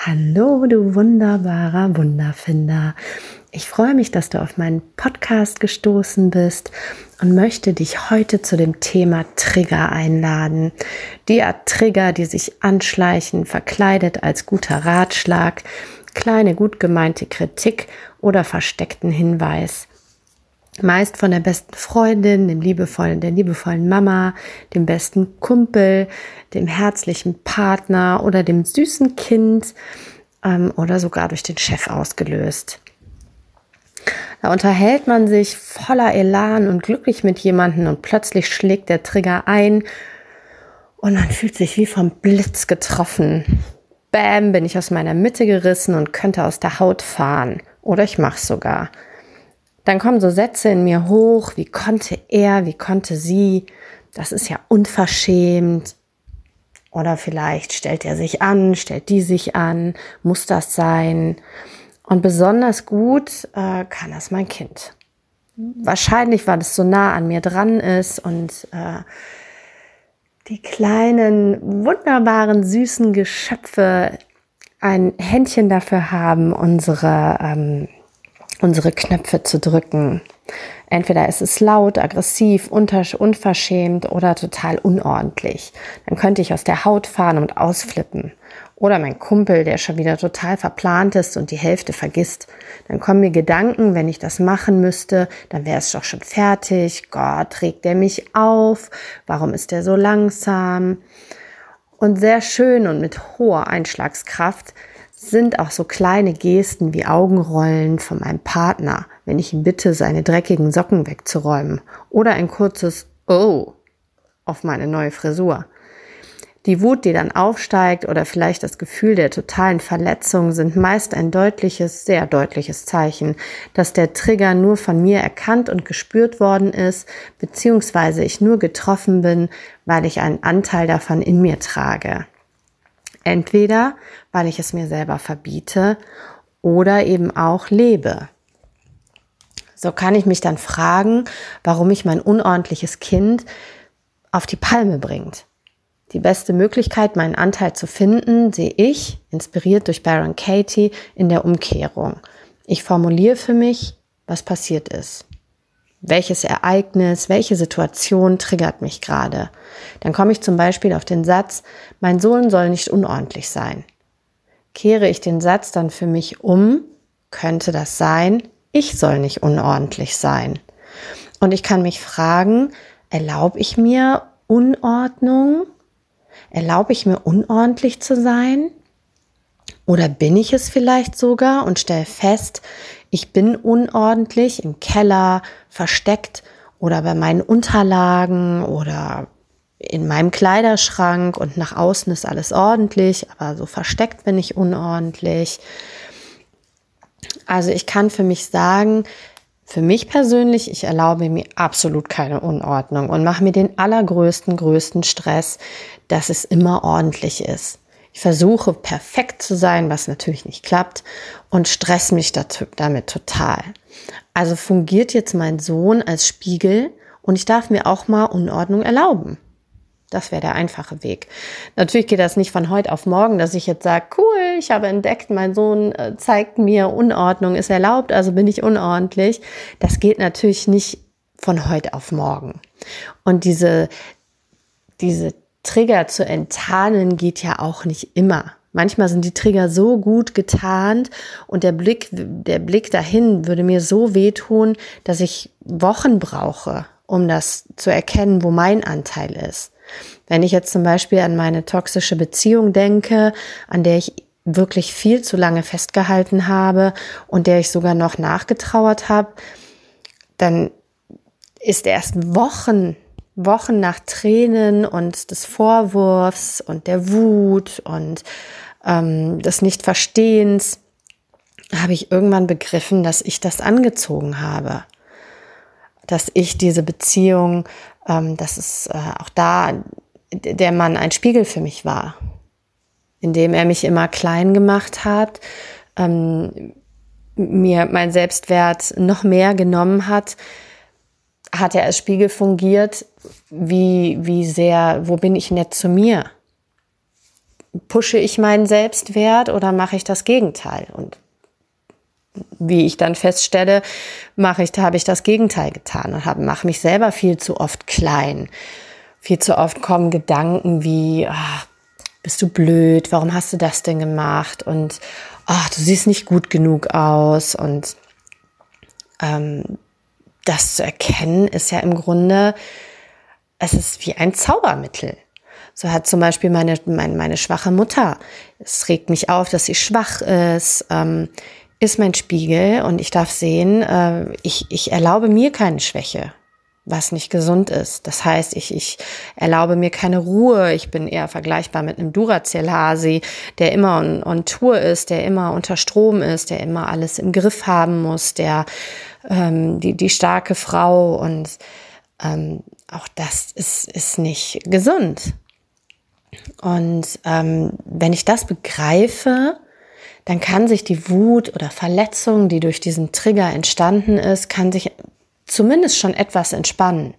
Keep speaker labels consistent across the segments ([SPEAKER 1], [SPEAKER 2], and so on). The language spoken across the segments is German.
[SPEAKER 1] Hallo, du wunderbarer Wunderfinder. Ich freue mich, dass du auf meinen Podcast gestoßen bist und möchte dich heute zu dem Thema Trigger einladen. Die Art Trigger, die sich anschleichen, verkleidet als guter Ratschlag, kleine gut gemeinte Kritik oder versteckten Hinweis meist von der besten Freundin, dem liebevollen, der liebevollen Mama, dem besten Kumpel, dem herzlichen Partner oder dem süßen Kind ähm, oder sogar durch den Chef ausgelöst. Da unterhält man sich voller Elan und glücklich mit jemandem und plötzlich schlägt der Trigger ein und man fühlt sich wie vom Blitz getroffen. Bäm, bin ich aus meiner Mitte gerissen und könnte aus der Haut fahren. Oder ich mach's sogar. Dann kommen so Sätze in mir hoch, wie konnte er, wie konnte sie, das ist ja unverschämt. Oder vielleicht stellt er sich an, stellt die sich an, muss das sein? Und besonders gut äh, kann das mein Kind. Wahrscheinlich, weil es so nah an mir dran ist und äh, die kleinen, wunderbaren, süßen Geschöpfe ein Händchen dafür haben, unsere ähm, unsere Knöpfe zu drücken. Entweder ist es laut, aggressiv, unverschämt oder total unordentlich. Dann könnte ich aus der Haut fahren und ausflippen. Oder mein Kumpel, der schon wieder total verplant ist und die Hälfte vergisst. Dann kommen mir Gedanken, wenn ich das machen müsste, dann wäre es doch schon fertig. Gott, regt der mich auf? Warum ist der so langsam? Und sehr schön und mit hoher Einschlagskraft sind auch so kleine Gesten wie Augenrollen von meinem Partner, wenn ich ihn bitte, seine dreckigen Socken wegzuräumen oder ein kurzes Oh auf meine neue Frisur. Die Wut, die dann aufsteigt oder vielleicht das Gefühl der totalen Verletzung sind meist ein deutliches, sehr deutliches Zeichen, dass der Trigger nur von mir erkannt und gespürt worden ist, beziehungsweise ich nur getroffen bin, weil ich einen Anteil davon in mir trage. Entweder, weil ich es mir selber verbiete oder eben auch lebe. So kann ich mich dann fragen, warum mich mein unordentliches Kind auf die Palme bringt. Die beste Möglichkeit, meinen Anteil zu finden, sehe ich, inspiriert durch Baron Katie, in der Umkehrung. Ich formuliere für mich, was passiert ist. Welches Ereignis, welche Situation triggert mich gerade? Dann komme ich zum Beispiel auf den Satz, mein Sohn soll nicht unordentlich sein. Kehre ich den Satz dann für mich um, könnte das sein, ich soll nicht unordentlich sein. Und ich kann mich fragen, erlaube ich mir Unordnung? Erlaube ich mir unordentlich zu sein? Oder bin ich es vielleicht sogar und stelle fest, ich bin unordentlich im Keller, versteckt oder bei meinen Unterlagen oder in meinem Kleiderschrank und nach außen ist alles ordentlich, aber so versteckt bin ich unordentlich. Also ich kann für mich sagen, für mich persönlich, ich erlaube mir absolut keine Unordnung und mache mir den allergrößten, größten Stress, dass es immer ordentlich ist. Ich versuche perfekt zu sein, was natürlich nicht klappt und stress mich damit total. Also fungiert jetzt mein Sohn als Spiegel und ich darf mir auch mal Unordnung erlauben. Das wäre der einfache Weg. Natürlich geht das nicht von heute auf morgen, dass ich jetzt sage, cool, ich habe entdeckt, mein Sohn äh, zeigt mir, Unordnung ist erlaubt, also bin ich unordentlich. Das geht natürlich nicht von heute auf morgen. Und diese, diese Trigger zu enttarnen geht ja auch nicht immer. Manchmal sind die Trigger so gut getarnt und der Blick, der Blick dahin würde mir so wehtun, dass ich Wochen brauche, um das zu erkennen, wo mein Anteil ist. Wenn ich jetzt zum Beispiel an meine toxische Beziehung denke, an der ich wirklich viel zu lange festgehalten habe und der ich sogar noch nachgetrauert habe, dann ist erst Wochen Wochen nach Tränen und des Vorwurfs und der Wut und ähm, des Nichtverstehens habe ich irgendwann begriffen, dass ich das angezogen habe. Dass ich diese Beziehung, ähm, dass es äh, auch da der Mann ein Spiegel für mich war, indem er mich immer klein gemacht hat, ähm, mir mein Selbstwert noch mehr genommen hat, hat er als Spiegel fungiert, wie, wie sehr, wo bin ich nett zu mir? pushe ich meinen Selbstwert oder mache ich das Gegenteil? Und wie ich dann feststelle, mache ich, habe ich das Gegenteil getan und habe, mache mich selber viel zu oft klein. Viel zu oft kommen Gedanken wie, ach, bist du blöd, warum hast du das denn gemacht? Und ach, du siehst nicht gut genug aus. Und ähm, das zu erkennen, ist ja im Grunde, es ist wie ein Zaubermittel. So hat zum Beispiel meine, meine, meine schwache Mutter, es regt mich auf, dass sie schwach ist, ähm, ist mein Spiegel und ich darf sehen, äh, ich, ich erlaube mir keine Schwäche, was nicht gesund ist. Das heißt, ich, ich erlaube mir keine Ruhe. Ich bin eher vergleichbar mit einem Duracell-Hasi, der immer on, on Tour ist, der immer unter Strom ist, der immer alles im Griff haben muss, der ähm, die, die starke Frau und ähm, auch das ist, ist nicht gesund. Und ähm, wenn ich das begreife, dann kann sich die Wut oder Verletzung, die durch diesen Trigger entstanden ist, kann sich zumindest schon etwas entspannen.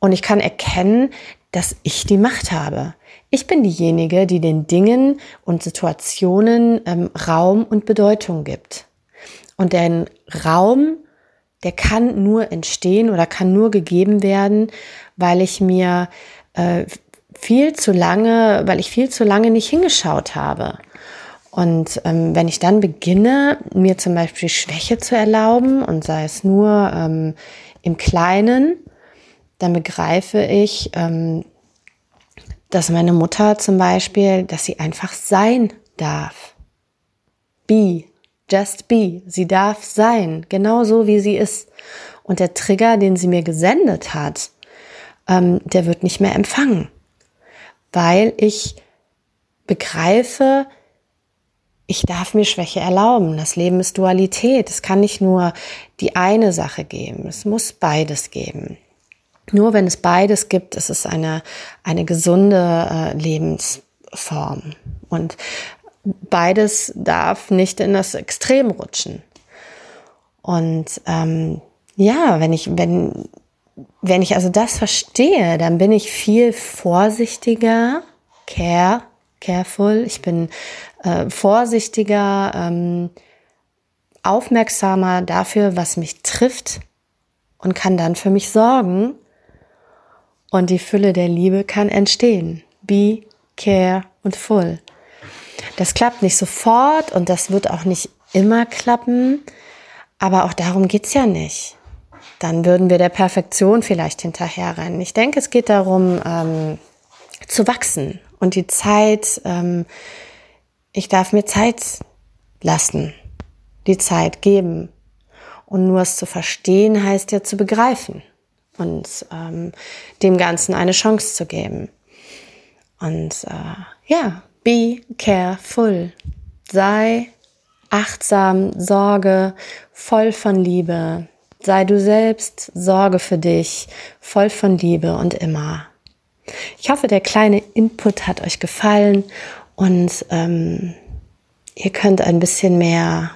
[SPEAKER 1] Und ich kann erkennen, dass ich die Macht habe. Ich bin diejenige, die den Dingen und Situationen ähm, Raum und Bedeutung gibt. Und der Raum, der kann nur entstehen oder kann nur gegeben werden, weil ich mir äh, viel zu lange, weil ich viel zu lange nicht hingeschaut habe. Und ähm, wenn ich dann beginne, mir zum Beispiel Schwäche zu erlauben und sei es nur ähm, im Kleinen, dann begreife ich, ähm, dass meine Mutter zum Beispiel, dass sie einfach sein darf. Be, just be. Sie darf sein, genau so wie sie ist. Und der Trigger, den sie mir gesendet hat, ähm, der wird nicht mehr empfangen, weil ich begreife, ich darf mir Schwäche erlauben. Das Leben ist Dualität. Es kann nicht nur die eine Sache geben. Es muss beides geben. Nur wenn es beides gibt, ist es eine, eine gesunde äh, Lebensform. Und beides darf nicht in das Extrem rutschen. Und ähm, ja, wenn ich, wenn, wenn ich also das verstehe, dann bin ich viel vorsichtiger, care, careful. Ich bin äh, vorsichtiger, ähm, aufmerksamer dafür, was mich trifft und kann dann für mich sorgen. Und die Fülle der Liebe kann entstehen. Be, care und full. Das klappt nicht sofort und das wird auch nicht immer klappen, aber auch darum geht's ja nicht. Dann würden wir der Perfektion vielleicht hinterherrennen. Ich denke, es geht darum, ähm, zu wachsen und die Zeit ähm, ich darf mir Zeit lassen, die Zeit geben. Und nur es zu verstehen heißt ja zu begreifen und ähm, dem Ganzen eine Chance zu geben. Und äh, ja, be careful. Sei achtsam, sorge, voll von Liebe. Sei du selbst, sorge für dich, voll von Liebe und immer. Ich hoffe, der kleine Input hat euch gefallen und ähm, ihr könnt ein bisschen mehr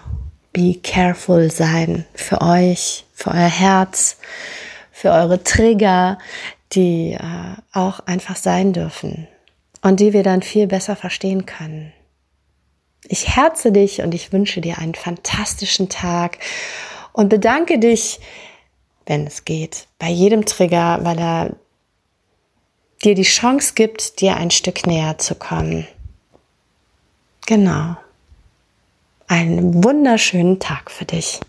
[SPEAKER 1] be careful sein für euch, für euer Herz, für eure Trigger, die äh, auch einfach sein dürfen und die wir dann viel besser verstehen können. Ich herze dich und ich wünsche dir einen fantastischen Tag und bedanke dich, wenn es geht, bei jedem Trigger, weil er dir die Chance gibt, dir ein Stück näher zu kommen. Genau. Einen wunderschönen Tag für dich.